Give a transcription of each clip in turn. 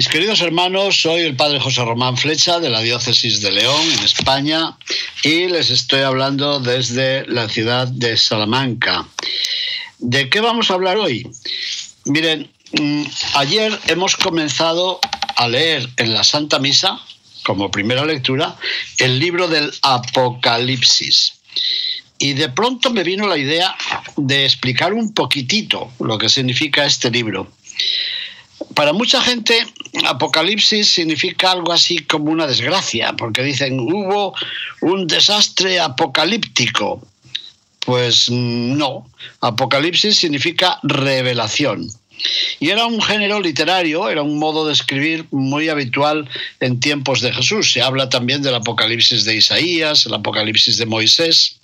Mis queridos hermanos, soy el padre José Román Flecha de la diócesis de León, en España, y les estoy hablando desde la ciudad de Salamanca. ¿De qué vamos a hablar hoy? Miren, mm, ayer hemos comenzado a leer en la Santa Misa, como primera lectura, el libro del Apocalipsis. Y de pronto me vino la idea de explicar un poquitito lo que significa este libro. Para mucha gente, Apocalipsis significa algo así como una desgracia, porque dicen, hubo un desastre apocalíptico. Pues no, Apocalipsis significa revelación. Y era un género literario, era un modo de escribir muy habitual en tiempos de Jesús. Se habla también del Apocalipsis de Isaías, el Apocalipsis de Moisés.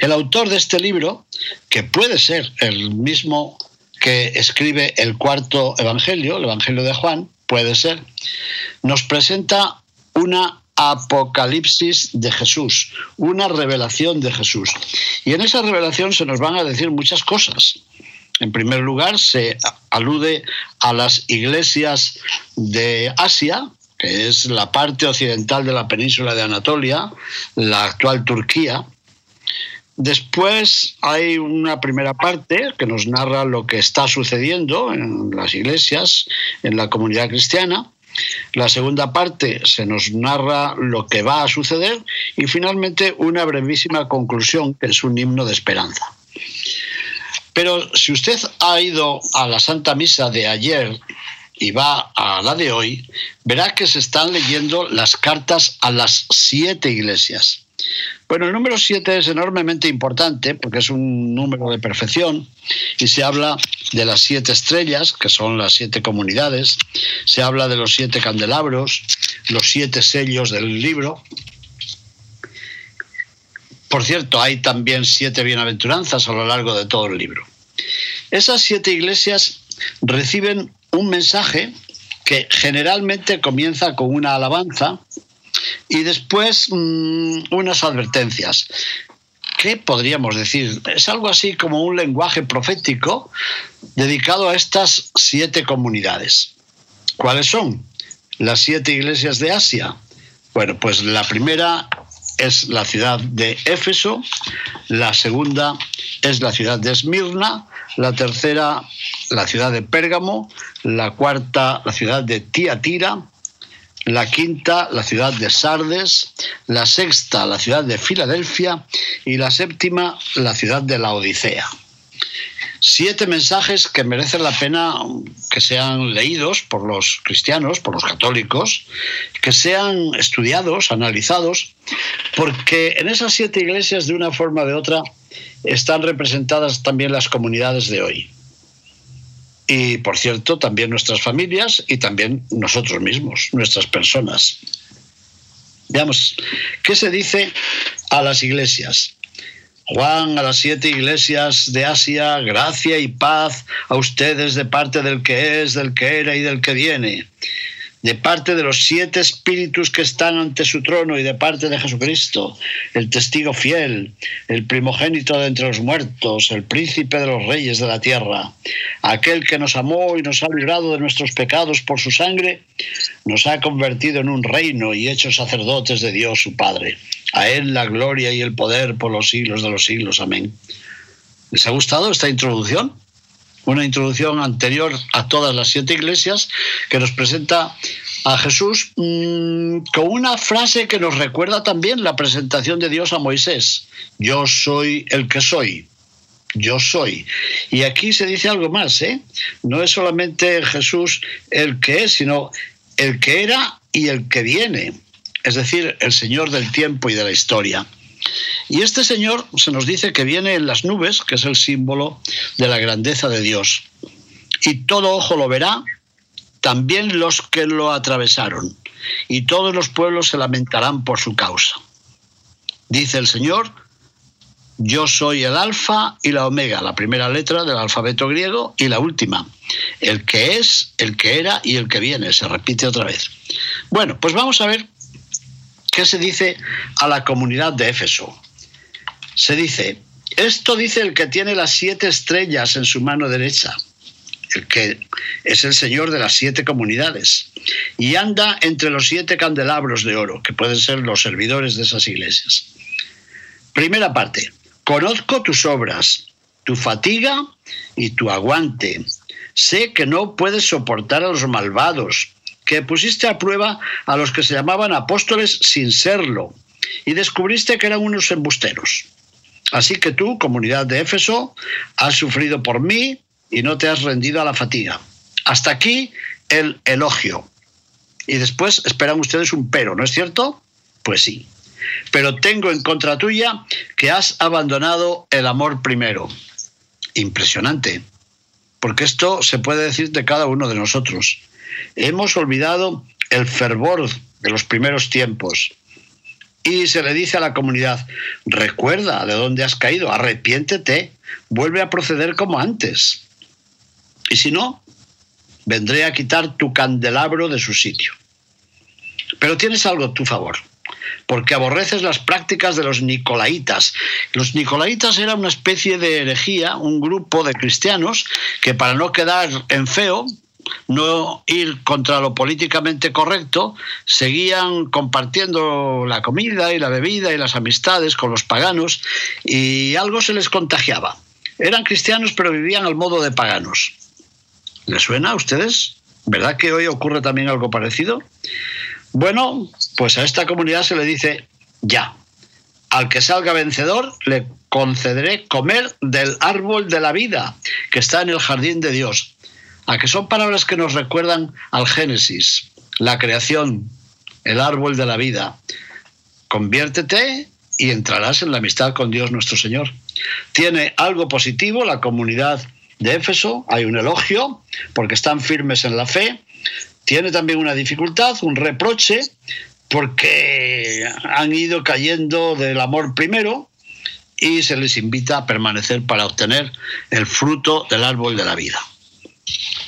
El autor de este libro, que puede ser el mismo que escribe el cuarto Evangelio, el Evangelio de Juan, puede ser, nos presenta una apocalipsis de Jesús, una revelación de Jesús. Y en esa revelación se nos van a decir muchas cosas. En primer lugar, se alude a las iglesias de Asia, que es la parte occidental de la península de Anatolia, la actual Turquía. Después hay una primera parte que nos narra lo que está sucediendo en las iglesias, en la comunidad cristiana. La segunda parte se nos narra lo que va a suceder y finalmente una brevísima conclusión que es un himno de esperanza. Pero si usted ha ido a la Santa Misa de ayer y va a la de hoy, verá que se están leyendo las cartas a las siete iglesias. Bueno, el número 7 es enormemente importante porque es un número de perfección y se habla de las siete estrellas, que son las siete comunidades, se habla de los siete candelabros, los siete sellos del libro. Por cierto, hay también siete bienaventuranzas a lo largo de todo el libro. Esas siete iglesias reciben un mensaje que generalmente comienza con una alabanza y después mm, unas advertencias. ¿Qué podríamos decir? Es algo así como un lenguaje profético dedicado a estas siete comunidades. ¿Cuáles son? Las siete iglesias de Asia. Bueno, pues la primera es la ciudad de Éfeso, la segunda es la ciudad de Esmirna, la tercera la ciudad de Pérgamo, la cuarta la ciudad de Tiatira, la quinta la ciudad de Sardes, la sexta la ciudad de Filadelfia y la séptima la ciudad de la Odisea. Siete mensajes que merecen la pena que sean leídos por los cristianos, por los católicos, que sean estudiados, analizados, porque en esas siete iglesias, de una forma o de otra, están representadas también las comunidades de hoy y, por cierto, también nuestras familias y también nosotros mismos, nuestras personas. Veamos, ¿qué se dice a las iglesias? Juan, a las siete iglesias de Asia, gracia y paz a ustedes de parte del que es, del que era y del que viene de parte de los siete espíritus que están ante su trono y de parte de Jesucristo, el testigo fiel, el primogénito de entre los muertos, el príncipe de los reyes de la tierra, aquel que nos amó y nos ha librado de nuestros pecados por su sangre, nos ha convertido en un reino y hecho sacerdotes de Dios su Padre. A Él la gloria y el poder por los siglos de los siglos. Amén. ¿Les ha gustado esta introducción? Una introducción anterior a todas las siete iglesias que nos presenta a Jesús mmm, con una frase que nos recuerda también la presentación de Dios a Moisés. Yo soy el que soy. Yo soy. Y aquí se dice algo más, ¿eh? No es solamente Jesús el que es, sino el que era y el que viene. Es decir, el Señor del tiempo y de la historia. Y este Señor se nos dice que viene en las nubes, que es el símbolo de la grandeza de Dios. Y todo ojo lo verá, también los que lo atravesaron, y todos los pueblos se lamentarán por su causa. Dice el Señor, yo soy el alfa y la omega, la primera letra del alfabeto griego y la última, el que es, el que era y el que viene, se repite otra vez. Bueno, pues vamos a ver qué se dice a la comunidad de Éfeso. Se dice, esto dice el que tiene las siete estrellas en su mano derecha, el que es el Señor de las siete comunidades, y anda entre los siete candelabros de oro, que pueden ser los servidores de esas iglesias. Primera parte, conozco tus obras, tu fatiga y tu aguante. Sé que no puedes soportar a los malvados, que pusiste a prueba a los que se llamaban apóstoles sin serlo, y descubriste que eran unos embusteros. Así que tú, comunidad de Éfeso, has sufrido por mí y no te has rendido a la fatiga. Hasta aquí el elogio. Y después esperan ustedes un pero, ¿no es cierto? Pues sí. Pero tengo en contra tuya que has abandonado el amor primero. Impresionante. Porque esto se puede decir de cada uno de nosotros. Hemos olvidado el fervor de los primeros tiempos, y se le dice a la comunidad, recuerda de dónde has caído, arrepiéntete, vuelve a proceder como antes. Y si no, vendré a quitar tu candelabro de su sitio. Pero tienes algo a tu favor, porque aborreces las prácticas de los nicolaitas. Los nicolaitas eran una especie de herejía, un grupo de cristianos que para no quedar en feo, no ir contra lo políticamente correcto, seguían compartiendo la comida y la bebida y las amistades con los paganos y algo se les contagiaba. Eran cristianos pero vivían al modo de paganos. ¿Les suena a ustedes? ¿Verdad que hoy ocurre también algo parecido? Bueno, pues a esta comunidad se le dice ya. Al que salga vencedor le concederé comer del árbol de la vida que está en el jardín de Dios a que son palabras que nos recuerdan al Génesis, la creación, el árbol de la vida. Conviértete y entrarás en la amistad con Dios nuestro Señor. Tiene algo positivo la comunidad de Éfeso, hay un elogio, porque están firmes en la fe. Tiene también una dificultad, un reproche, porque han ido cayendo del amor primero y se les invita a permanecer para obtener el fruto del árbol de la vida.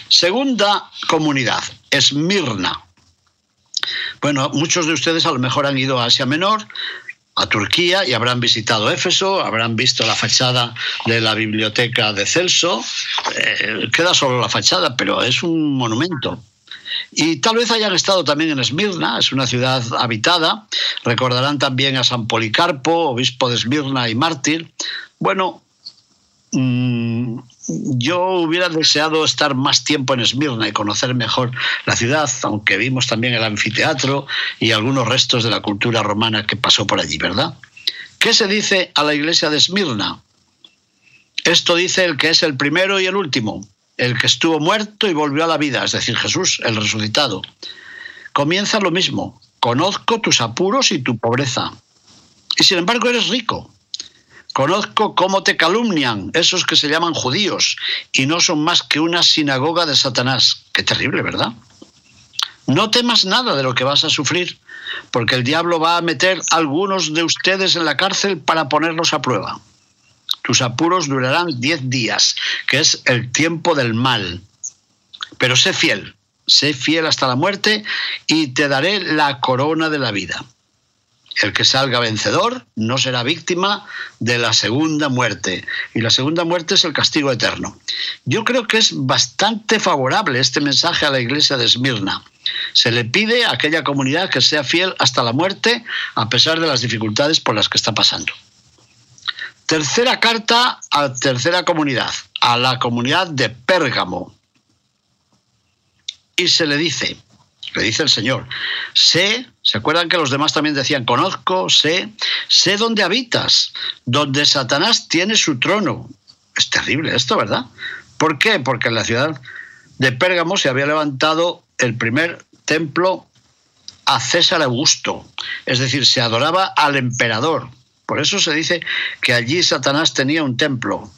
Segunda comunidad, Esmirna. Bueno, muchos de ustedes a lo mejor han ido a Asia Menor, a Turquía y habrán visitado Éfeso, habrán visto la fachada de la biblioteca de Celso. Eh, queda solo la fachada, pero es un monumento. Y tal vez hayan estado también en Esmirna, es una ciudad habitada. Recordarán también a San Policarpo, obispo de Esmirna y mártir. Bueno, Mm, yo hubiera deseado estar más tiempo en Esmirna y conocer mejor la ciudad, aunque vimos también el anfiteatro y algunos restos de la cultura romana que pasó por allí, ¿verdad? ¿Qué se dice a la iglesia de Esmirna? Esto dice el que es el primero y el último, el que estuvo muerto y volvió a la vida, es decir, Jesús, el resucitado. Comienza lo mismo, conozco tus apuros y tu pobreza. Y sin embargo eres rico. Conozco cómo te calumnian esos que se llaman judíos y no son más que una sinagoga de Satanás. Qué terrible, ¿verdad? No temas nada de lo que vas a sufrir, porque el diablo va a meter a algunos de ustedes en la cárcel para ponerlos a prueba. Tus apuros durarán diez días, que es el tiempo del mal. Pero sé fiel, sé fiel hasta la muerte y te daré la corona de la vida. El que salga vencedor no será víctima de la segunda muerte. Y la segunda muerte es el castigo eterno. Yo creo que es bastante favorable este mensaje a la iglesia de Esmirna. Se le pide a aquella comunidad que sea fiel hasta la muerte, a pesar de las dificultades por las que está pasando. Tercera carta a tercera comunidad, a la comunidad de Pérgamo. Y se le dice, dice el Señor, sé, ¿se acuerdan que los demás también decían, conozco, sé, sé dónde habitas, donde Satanás tiene su trono? Es terrible esto, ¿verdad? ¿Por qué? Porque en la ciudad de Pérgamo se había levantado el primer templo a César Augusto, es decir, se adoraba al emperador. Por eso se dice que allí Satanás tenía un templo,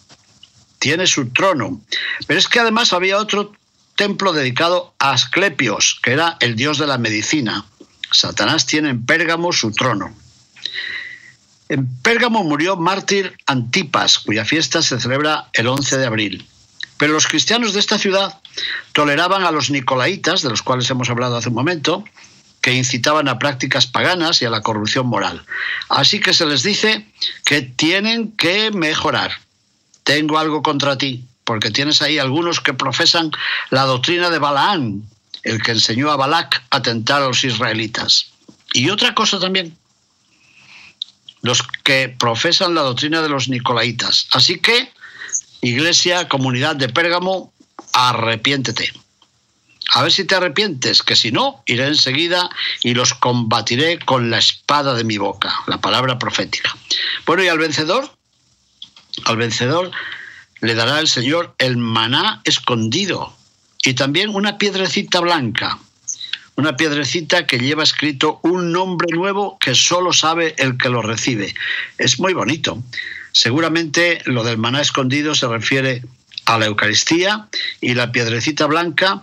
tiene su trono. Pero es que además había otro templo dedicado a Asclepios, que era el dios de la medicina. Satanás tiene en Pérgamo su trono. En Pérgamo murió mártir Antipas, cuya fiesta se celebra el 11 de abril. Pero los cristianos de esta ciudad toleraban a los nicolaitas, de los cuales hemos hablado hace un momento, que incitaban a prácticas paganas y a la corrupción moral. Así que se les dice que tienen que mejorar. Tengo algo contra ti, porque tienes ahí algunos que profesan la doctrina de Balaán, el que enseñó a Balac a tentar a los israelitas. Y otra cosa también, los que profesan la doctrina de los nicolaitas. Así que, iglesia, comunidad de Pérgamo, arrepiéntete. A ver si te arrepientes, que si no, iré enseguida y los combatiré con la espada de mi boca, la palabra profética. Bueno, y al vencedor, al vencedor le dará el Señor el maná escondido y también una piedrecita blanca, una piedrecita que lleva escrito un nombre nuevo que solo sabe el que lo recibe. Es muy bonito. Seguramente lo del maná escondido se refiere a la Eucaristía y la piedrecita blanca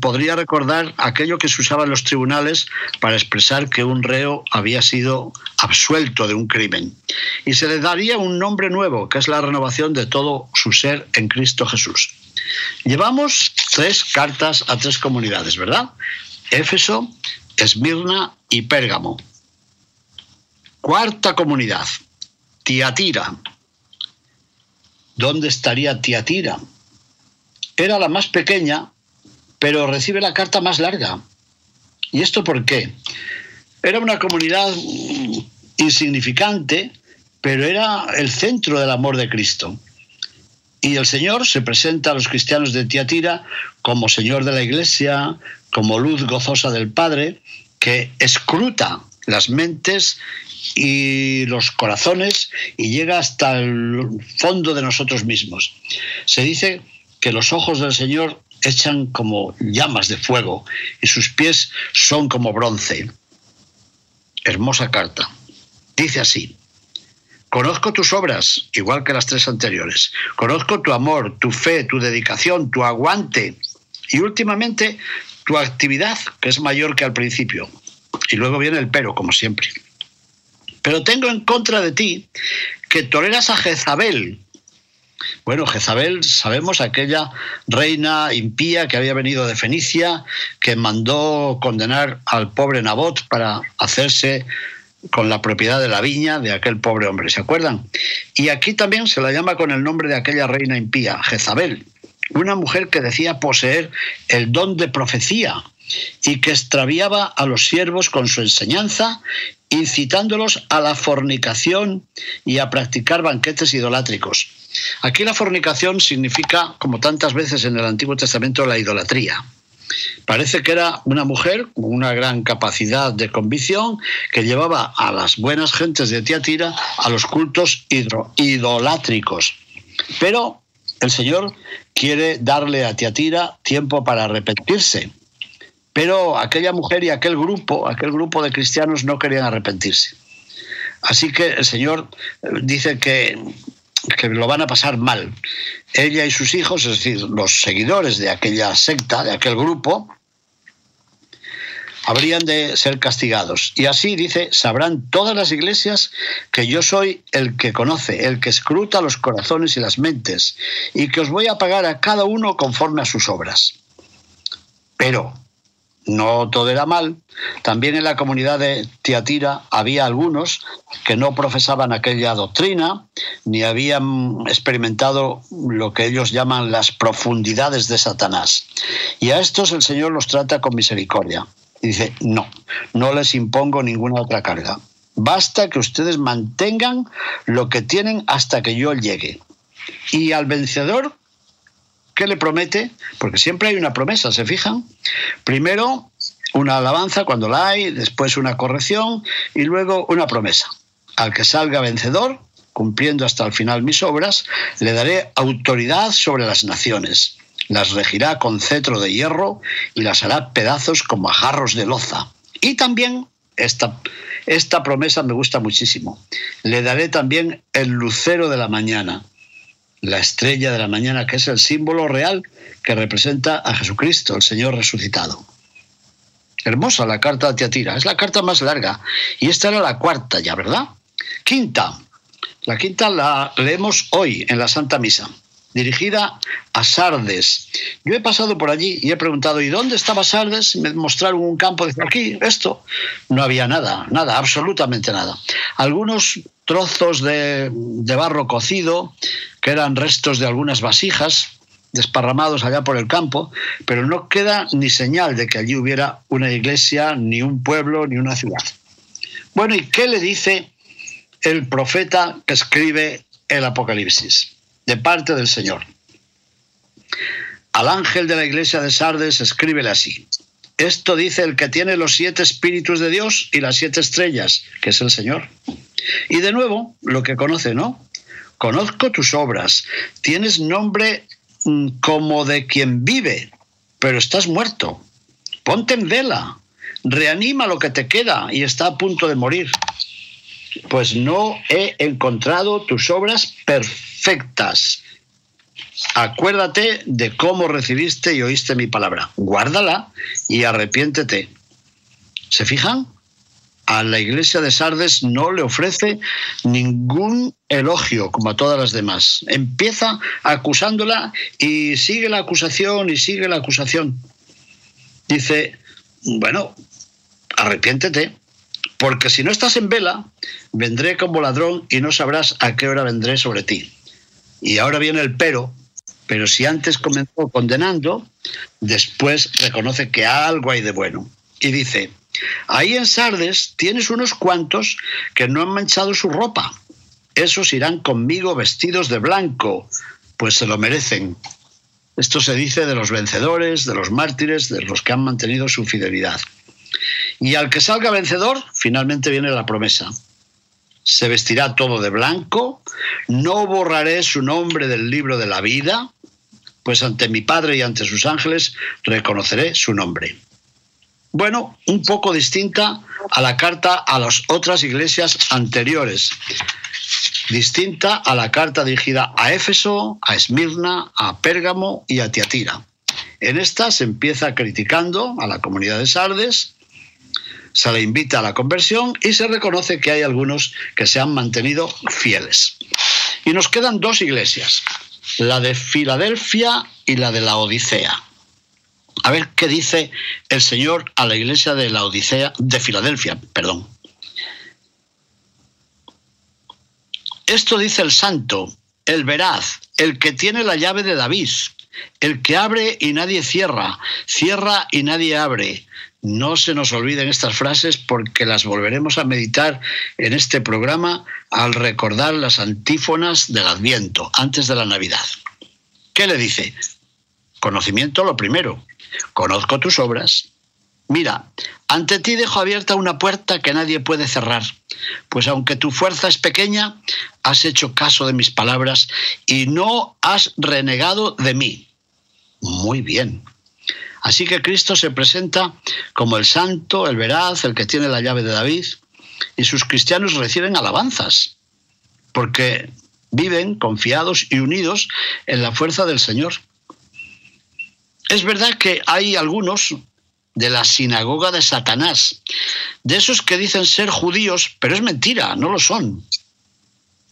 podría recordar aquello que se usaba en los tribunales para expresar que un reo había sido absuelto de un crimen. Y se le daría un nombre nuevo, que es la renovación de todo su ser en Cristo Jesús. Llevamos tres cartas a tres comunidades, ¿verdad? Éfeso, Esmirna y Pérgamo. Cuarta comunidad, Tiatira. ¿Dónde estaría Tiatira? Era la más pequeña, pero recibe la carta más larga. ¿Y esto por qué? Era una comunidad insignificante, pero era el centro del amor de Cristo. Y el Señor se presenta a los cristianos de Tiatira como Señor de la Iglesia, como luz gozosa del Padre, que escruta las mentes y los corazones y llega hasta el fondo de nosotros mismos. Se dice que los ojos del Señor echan como llamas de fuego y sus pies son como bronce. Hermosa carta. Dice así, conozco tus obras, igual que las tres anteriores. Conozco tu amor, tu fe, tu dedicación, tu aguante. Y últimamente tu actividad, que es mayor que al principio. Y luego viene el pero, como siempre. Pero tengo en contra de ti que toleras a Jezabel. Bueno, Jezabel, sabemos, aquella reina impía que había venido de Fenicia, que mandó condenar al pobre Nabot para hacerse con la propiedad de la viña de aquel pobre hombre, ¿se acuerdan? Y aquí también se la llama con el nombre de aquella reina impía, Jezabel una mujer que decía poseer el don de profecía y que extraviaba a los siervos con su enseñanza, incitándolos a la fornicación y a practicar banquetes idolátricos. Aquí la fornicación significa, como tantas veces en el Antiguo Testamento, la idolatría. Parece que era una mujer con una gran capacidad de convicción que llevaba a las buenas gentes de Tiatira a los cultos idolátricos. Pero el Señor quiere darle a Tiatira tiempo para arrepentirse. Pero aquella mujer y aquel grupo, aquel grupo de cristianos no querían arrepentirse. Así que el Señor eh, dice que, que lo van a pasar mal. Ella y sus hijos, es decir, los seguidores de aquella secta, de aquel grupo, habrían de ser castigados. Y así dice, sabrán todas las iglesias que yo soy el que conoce, el que escruta los corazones y las mentes, y que os voy a pagar a cada uno conforme a sus obras. Pero no todo era mal. También en la comunidad de Tiatira había algunos que no profesaban aquella doctrina, ni habían experimentado lo que ellos llaman las profundidades de Satanás. Y a estos el Señor los trata con misericordia. Y dice, no, no les impongo ninguna otra carga. Basta que ustedes mantengan lo que tienen hasta que yo llegue. Y al vencedor, ¿qué le promete? Porque siempre hay una promesa, ¿se fijan? Primero una alabanza cuando la hay, después una corrección y luego una promesa. Al que salga vencedor, cumpliendo hasta el final mis obras, le daré autoridad sobre las naciones las regirá con cetro de hierro y las hará pedazos como a jarros de loza. Y también esta, esta promesa me gusta muchísimo. Le daré también el lucero de la mañana, la estrella de la mañana, que es el símbolo real que representa a Jesucristo, el Señor resucitado. Hermosa la carta de Tiatira, es la carta más larga. Y esta era la cuarta ya, ¿verdad? Quinta. La quinta la leemos hoy en la Santa Misa dirigida a Sardes. Yo he pasado por allí y he preguntado, ¿y dónde estaba Sardes? Me mostraron un campo, de aquí, esto. No había nada, nada, absolutamente nada. Algunos trozos de, de barro cocido, que eran restos de algunas vasijas, desparramados allá por el campo, pero no queda ni señal de que allí hubiera una iglesia, ni un pueblo, ni una ciudad. Bueno, ¿y qué le dice el profeta que escribe el Apocalipsis? De parte del Señor. Al ángel de la iglesia de Sardes escríbele así. Esto dice el que tiene los siete espíritus de Dios y las siete estrellas, que es el Señor. Y de nuevo, lo que conoce, ¿no? Conozco tus obras. Tienes nombre mm, como de quien vive, pero estás muerto. Ponte en vela. Reanima lo que te queda y está a punto de morir. Pues no he encontrado tus obras perfectas Acuérdate de cómo recibiste y oíste mi palabra. Guárdala y arrepiéntete. ¿Se fijan? A la iglesia de Sardes no le ofrece ningún elogio como a todas las demás. Empieza acusándola y sigue la acusación y sigue la acusación. Dice, bueno, arrepiéntete, porque si no estás en vela, vendré como ladrón y no sabrás a qué hora vendré sobre ti. Y ahora viene el pero, pero si antes comenzó condenando, después reconoce que algo hay de bueno. Y dice, ahí en Sardes tienes unos cuantos que no han manchado su ropa. Esos irán conmigo vestidos de blanco, pues se lo merecen. Esto se dice de los vencedores, de los mártires, de los que han mantenido su fidelidad. Y al que salga vencedor, finalmente viene la promesa se vestirá todo de blanco, no borraré su nombre del libro de la vida, pues ante mi Padre y ante sus ángeles reconoceré su nombre. Bueno, un poco distinta a la carta a las otras iglesias anteriores, distinta a la carta dirigida a Éfeso, a Esmirna, a Pérgamo y a Tiatira. En esta se empieza criticando a la comunidad de Sardes, se le invita a la conversión y se reconoce que hay algunos que se han mantenido fieles. Y nos quedan dos iglesias, la de Filadelfia y la de la Odisea. A ver qué dice el Señor a la iglesia de la Odisea, de Filadelfia, perdón. Esto dice el santo, el veraz, el que tiene la llave de David, el que abre y nadie cierra, cierra y nadie abre, no se nos olviden estas frases porque las volveremos a meditar en este programa al recordar las antífonas del Adviento, antes de la Navidad. ¿Qué le dice? Conocimiento lo primero. Conozco tus obras. Mira, ante ti dejo abierta una puerta que nadie puede cerrar, pues aunque tu fuerza es pequeña, has hecho caso de mis palabras y no has renegado de mí. Muy bien, Así que Cristo se presenta como el santo, el veraz, el que tiene la llave de David, y sus cristianos reciben alabanzas, porque viven confiados y unidos en la fuerza del Señor. Es verdad que hay algunos de la sinagoga de Satanás, de esos que dicen ser judíos, pero es mentira, no lo son.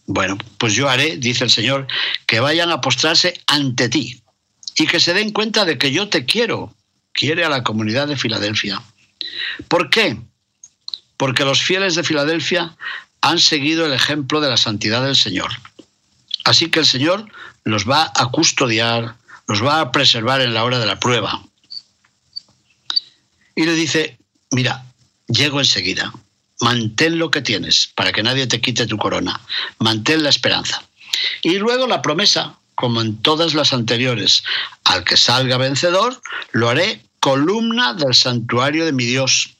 Bueno, pues yo haré, dice el Señor, que vayan a postrarse ante ti y que se den cuenta de que yo te quiero quiere a la comunidad de Filadelfia. ¿Por qué? Porque los fieles de Filadelfia han seguido el ejemplo de la santidad del Señor. Así que el Señor los va a custodiar, los va a preservar en la hora de la prueba. Y le dice, mira, llego enseguida, mantén lo que tienes para que nadie te quite tu corona, mantén la esperanza. Y luego la promesa, como en todas las anteriores. Al que salga vencedor, lo haré columna del santuario de mi Dios.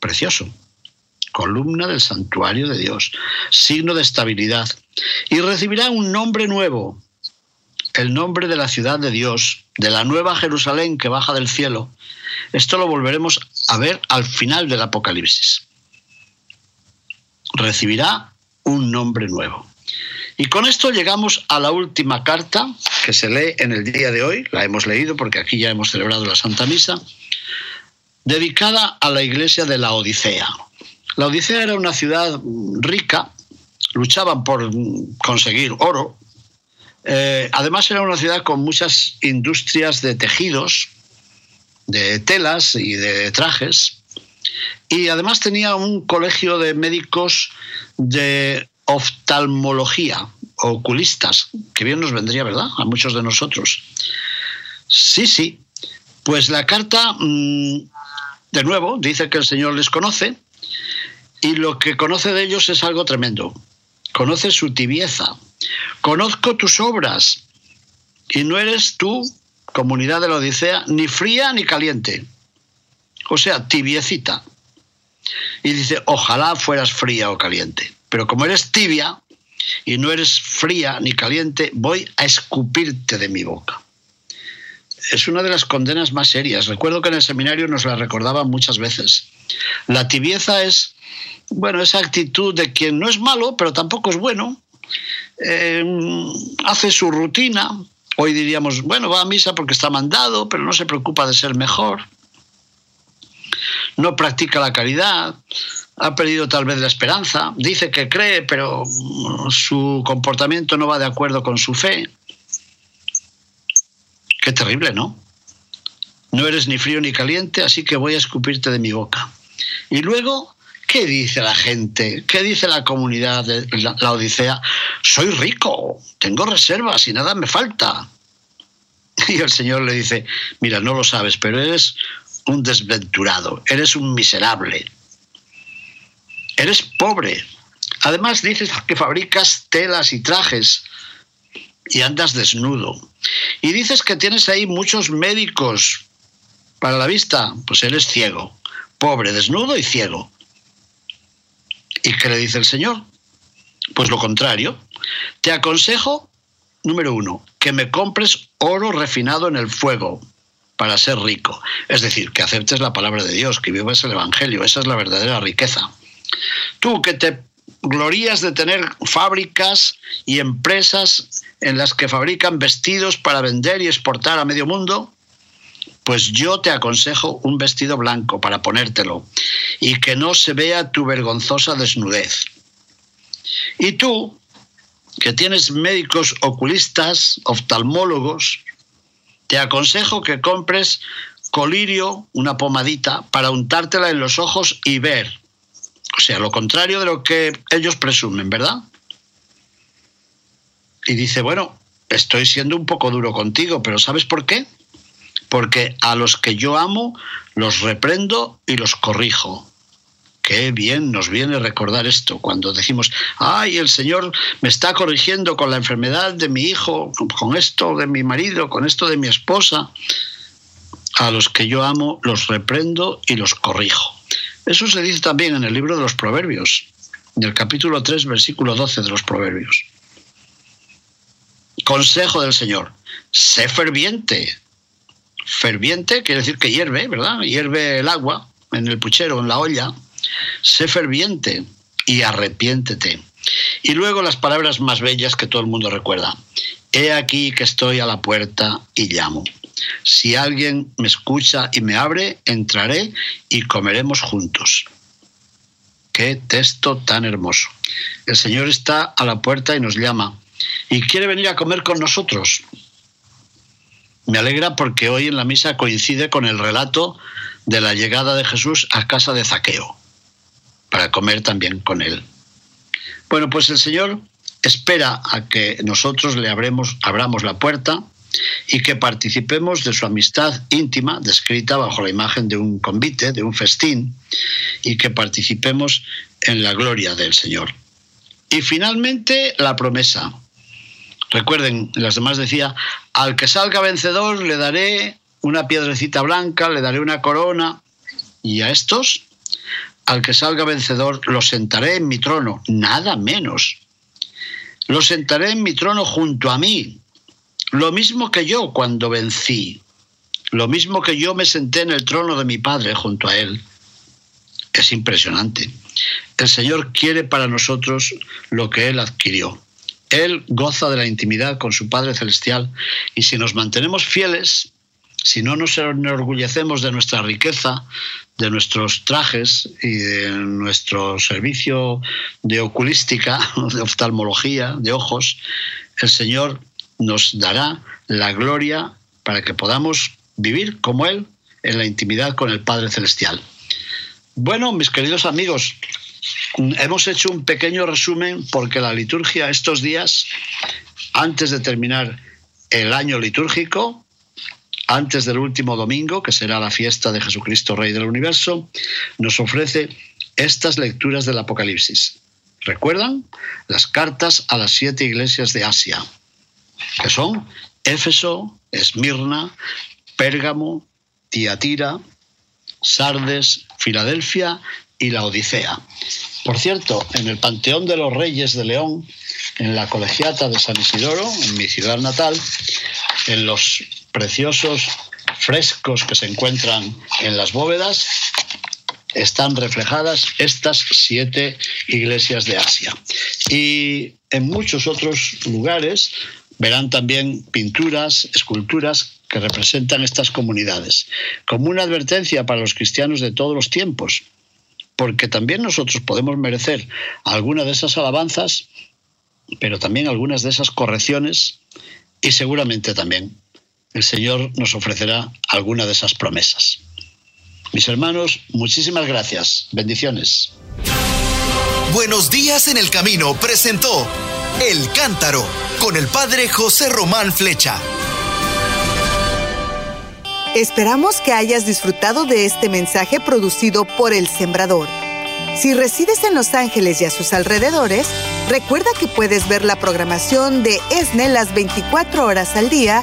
Precioso. Columna del santuario de Dios. Signo de estabilidad. Y recibirá un nombre nuevo. El nombre de la ciudad de Dios, de la nueva Jerusalén que baja del cielo. Esto lo volveremos a ver al final del Apocalipsis. recibirá un nombre nuevo. Y con esto llegamos a la última carta que se lee en el día de hoy, la hemos leído porque aquí ya hemos celebrado la Santa Misa, dedicada a la iglesia de la Odisea. La Odisea era una ciudad rica, luchaban por conseguir oro, eh, además era una ciudad con muchas industrias de tejidos, de telas y de trajes, y además tenía un colegio de médicos de oftalmología, oculistas, que bien nos vendría, ¿verdad? A muchos de nosotros. Sí, sí. Pues la carta, mm, de nuevo, dice que el Señor les conoce y lo que conoce de ellos es algo tremendo. Conoce su tibieza. Conozco tus obras y no eres tú, comunidad de la Odisea, ni fría ni caliente. O sea, tibiecita. Y dice, ojalá fueras fría o caliente. Pero como eres tibia y no eres fría ni caliente, voy a escupirte de mi boca. Es una de las condenas más serias. Recuerdo que en el seminario nos la recordaban muchas veces. La tibieza es, bueno, esa actitud de quien no es malo, pero tampoco es bueno. Eh, hace su rutina. Hoy diríamos, bueno, va a misa porque está mandado, pero no se preocupa de ser mejor. No practica la caridad, ha perdido tal vez la esperanza, dice que cree, pero su comportamiento no va de acuerdo con su fe. Qué terrible, ¿no? No eres ni frío ni caliente, así que voy a escupirte de mi boca. Y luego, ¿qué dice la gente? ¿Qué dice la comunidad de la, Odisea? Soy rico, tengo reservas y nada me falta. Y el Señor le dice, mira, no lo sabes, pero eres un desventurado, eres un miserable eres pobre. Además dices que fabricas telas y trajes y andas desnudo. Y dices que tienes ahí muchos médicos para la vista. Pues eres ciego, pobre, desnudo y ciego. ¿Y qué le dice el Señor? Pues lo contrario. Te aconsejo, número uno, que me compres oro refinado en el fuego para ser rico. Es decir, que aceptes la palabra de Dios, que vivas el Evangelio. Esa es la verdadera riqueza. Tú que te glorías de tener fábricas y empresas en las que fabrican vestidos para vender y exportar a medio mundo, pues yo te aconsejo un vestido blanco para ponértelo y que no se vea tu vergonzosa desnudez. Y tú, que tienes médicos oculistas, oftalmólogos, te aconsejo que compres colirio, una pomadita, para untártela en los ojos y ver. O sea, lo contrario de lo que ellos presumen, ¿verdad? Y dice, bueno, estoy siendo un poco duro contigo, pero ¿sabes por qué? Porque a los que yo amo los reprendo y los corrijo. Qué bien nos viene recordar esto cuando decimos, ay, el Señor me está corrigiendo con la enfermedad de mi hijo, con esto de mi marido, con esto de mi esposa. A los que yo amo los reprendo y los corrijo. Eso se dice también en el libro de los Proverbios, en el capítulo 3, versículo 12 de los Proverbios. Consejo del Señor, sé ferviente. Ferviente quiere decir que hierve, ¿verdad? Hierve el agua en el puchero, en la olla. Sé ferviente y arrepiéntete. Y luego las palabras más bellas que todo el mundo recuerda. He aquí que estoy a la puerta y llamo. Si alguien me escucha y me abre, entraré y comeremos juntos. Qué texto tan hermoso. El Señor está a la puerta y nos llama y quiere venir a comer con nosotros. Me alegra porque hoy en la misa coincide con el relato de la llegada de Jesús a casa de Zaqueo, para comer también con él. Bueno, pues el Señor espera a que nosotros le abremos, abramos la puerta y que participemos de su amistad íntima, descrita bajo la imagen de un convite, de un festín, y que participemos en la gloria del Señor. Y finalmente la promesa. Recuerden, las demás decía, al que salga vencedor le daré una piedrecita blanca, le daré una corona, y a estos, al que salga vencedor, lo sentaré en mi trono, nada menos. Lo sentaré en mi trono junto a mí, lo mismo que yo cuando vencí, lo mismo que yo me senté en el trono de mi padre junto a él. es impresionante. El Señor quiere para nosotros lo que Él adquirió. Él goza de la intimidad con su Padre Celestial y si nos mantenemos fieles, si no nos enorgullecemos de nuestra riqueza, de nuestros trajes y de nuestro servicio de oculística, de oftalmología, de ojos, el Señor nos dará la gloria para que podamos vivir como Él en la intimidad con el Padre Celestial. Bueno, mis queridos amigos, hemos hecho un pequeño resumen porque la liturgia estos días, antes de terminar el año litúrgico, antes del último domingo, que será la fiesta de Jesucristo Rey del Universo, nos ofrece estas lecturas del Apocalipsis. ¿Recuerdan? Las cartas a las siete iglesias de Asia, que son Éfeso, Esmirna, Pérgamo, Tiatira, Sardes, Filadelfia y la Odisea. Por cierto, en el Panteón de los Reyes de León, en la Colegiata de San Isidoro, en mi ciudad natal, en los preciosos frescos que se encuentran en las bóvedas, están reflejadas estas siete iglesias de Asia. Y en muchos otros lugares verán también pinturas, esculturas que representan estas comunidades, como una advertencia para los cristianos de todos los tiempos, porque también nosotros podemos merecer alguna de esas alabanzas, pero también algunas de esas correcciones y seguramente también el Señor nos ofrecerá alguna de esas promesas. Mis hermanos, muchísimas gracias. Bendiciones. Buenos días en el camino presentó El Cántaro con el Padre José Román Flecha. Esperamos que hayas disfrutado de este mensaje producido por El Sembrador. Si resides en Los Ángeles y a sus alrededores, recuerda que puedes ver la programación de ESNE las 24 horas al día